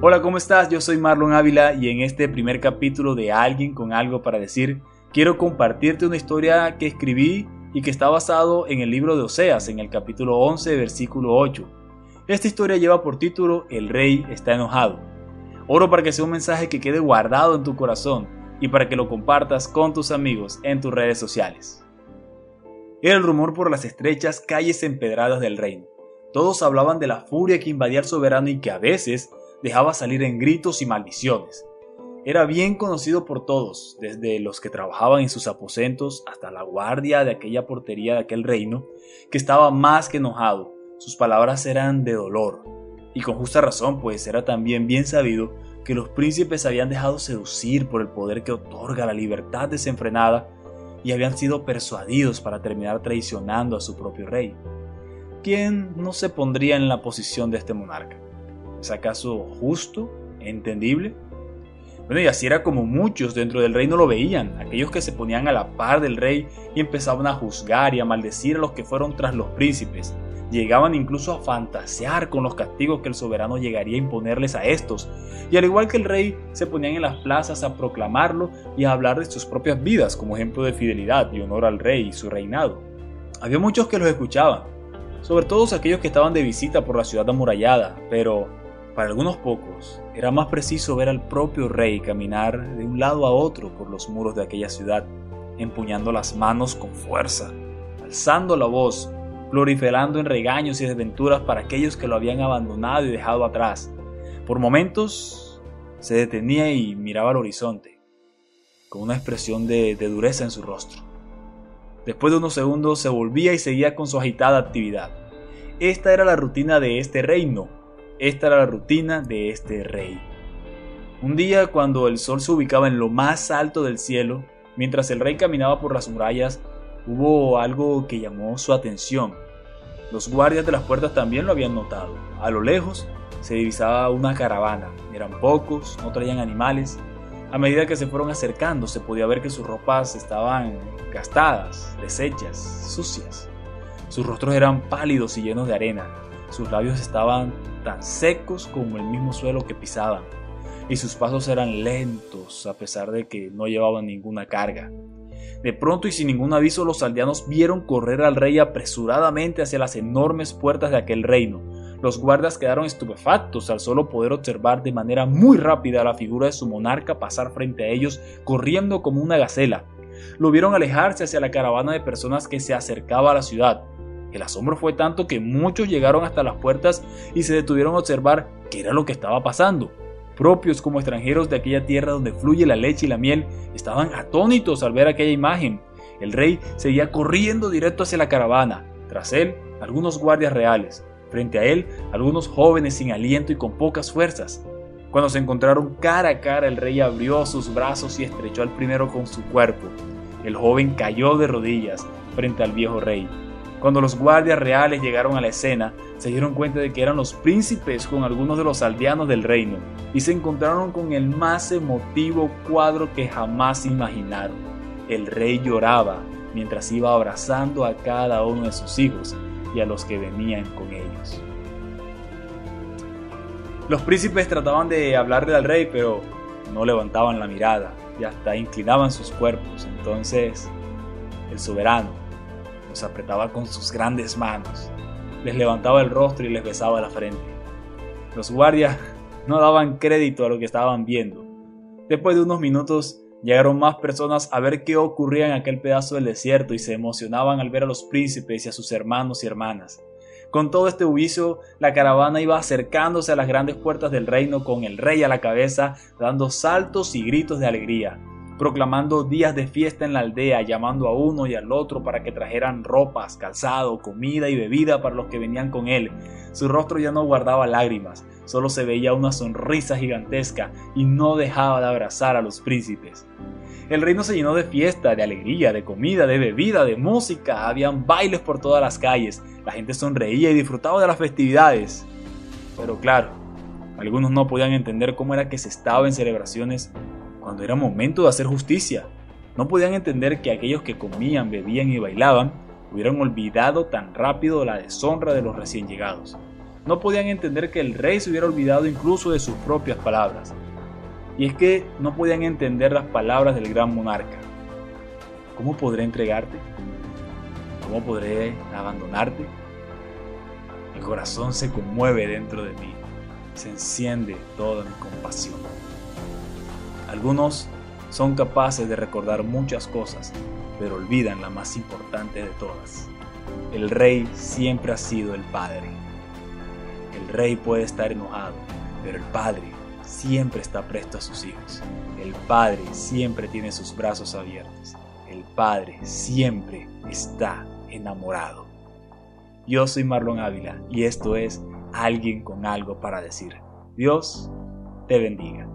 Hola, ¿cómo estás? Yo soy Marlon Ávila y en este primer capítulo de Alguien con algo para decir, quiero compartirte una historia que escribí y que está basado en el libro de Oseas, en el capítulo 11, versículo 8. Esta historia lleva por título El rey está enojado. Oro para que sea un mensaje que quede guardado en tu corazón y para que lo compartas con tus amigos en tus redes sociales. Era el rumor por las estrechas calles empedradas del reino. Todos hablaban de la furia que invadía el soberano y que a veces dejaba salir en gritos y maldiciones. Era bien conocido por todos, desde los que trabajaban en sus aposentos hasta la guardia de aquella portería de aquel reino, que estaba más que enojado. Sus palabras eran de dolor. Y con justa razón, pues era también bien sabido que los príncipes habían dejado seducir por el poder que otorga la libertad desenfrenada y habían sido persuadidos para terminar traicionando a su propio rey. ¿Quién no se pondría en la posición de este monarca? ¿Es acaso justo? ¿Entendible? Bueno, y así era como muchos dentro del reino lo veían, aquellos que se ponían a la par del rey y empezaban a juzgar y a maldecir a los que fueron tras los príncipes. Llegaban incluso a fantasear con los castigos que el soberano llegaría a imponerles a estos, y al igual que el rey, se ponían en las plazas a proclamarlo y a hablar de sus propias vidas como ejemplo de fidelidad y honor al rey y su reinado. Había muchos que los escuchaban, sobre todo aquellos que estaban de visita por la ciudad amurallada, pero para algunos pocos, era más preciso ver al propio rey caminar de un lado a otro por los muros de aquella ciudad, empuñando las manos con fuerza, alzando la voz, proliferando en regaños y desventuras para aquellos que lo habían abandonado y dejado atrás. Por momentos se detenía y miraba al horizonte, con una expresión de, de dureza en su rostro. Después de unos segundos se volvía y seguía con su agitada actividad. Esta era la rutina de este reino, esta era la rutina de este rey. Un día, cuando el sol se ubicaba en lo más alto del cielo, mientras el rey caminaba por las murallas, hubo algo que llamó su atención. Los guardias de las puertas también lo habían notado. A lo lejos se divisaba una caravana. Eran pocos, no traían animales. A medida que se fueron acercando, se podía ver que sus ropas estaban gastadas, deshechas, sucias. Sus rostros eran pálidos y llenos de arena. Sus labios estaban tan secos como el mismo suelo que pisaban, y sus pasos eran lentos a pesar de que no llevaban ninguna carga. De pronto y sin ningún aviso los aldeanos vieron correr al rey apresuradamente hacia las enormes puertas de aquel reino. Los guardas quedaron estupefactos al solo poder observar de manera muy rápida la figura de su monarca pasar frente a ellos corriendo como una gacela. Lo vieron alejarse hacia la caravana de personas que se acercaba a la ciudad. El asombro fue tanto que muchos llegaron hasta las puertas y se detuvieron a observar qué era lo que estaba pasando. Propios como extranjeros de aquella tierra donde fluye la leche y la miel, estaban atónitos al ver aquella imagen. El rey seguía corriendo directo hacia la caravana. Tras él, algunos guardias reales. Frente a él, algunos jóvenes sin aliento y con pocas fuerzas. Cuando se encontraron cara a cara, el rey abrió sus brazos y estrechó al primero con su cuerpo. El joven cayó de rodillas frente al viejo rey. Cuando los guardias reales llegaron a la escena, se dieron cuenta de que eran los príncipes con algunos de los aldeanos del reino y se encontraron con el más emotivo cuadro que jamás imaginaron. El rey lloraba mientras iba abrazando a cada uno de sus hijos y a los que venían con ellos. Los príncipes trataban de hablarle al rey, pero no levantaban la mirada y hasta inclinaban sus cuerpos. Entonces, el soberano, los apretaba con sus grandes manos, les levantaba el rostro y les besaba la frente. Los guardias no daban crédito a lo que estaban viendo. Después de unos minutos llegaron más personas a ver qué ocurría en aquel pedazo del desierto y se emocionaban al ver a los príncipes y a sus hermanos y hermanas. Con todo este bullicio, la caravana iba acercándose a las grandes puertas del reino con el rey a la cabeza, dando saltos y gritos de alegría proclamando días de fiesta en la aldea, llamando a uno y al otro para que trajeran ropas, calzado, comida y bebida para los que venían con él. Su rostro ya no guardaba lágrimas, solo se veía una sonrisa gigantesca y no dejaba de abrazar a los príncipes. El reino se llenó de fiesta, de alegría, de comida, de bebida, de música, habían bailes por todas las calles, la gente sonreía y disfrutaba de las festividades. Pero claro, algunos no podían entender cómo era que se estaba en celebraciones cuando era momento de hacer justicia. No podían entender que aquellos que comían, bebían y bailaban hubieran olvidado tan rápido la deshonra de los recién llegados. No podían entender que el rey se hubiera olvidado incluso de sus propias palabras. Y es que no podían entender las palabras del gran monarca. ¿Cómo podré entregarte? ¿Cómo podré abandonarte? Mi corazón se conmueve dentro de mí, se enciende toda mi compasión. Algunos son capaces de recordar muchas cosas, pero olvidan la más importante de todas. El rey siempre ha sido el padre. El rey puede estar enojado, pero el padre siempre está presto a sus hijos. El padre siempre tiene sus brazos abiertos. El padre siempre está enamorado. Yo soy Marlon Ávila y esto es Alguien con algo para decir. Dios te bendiga.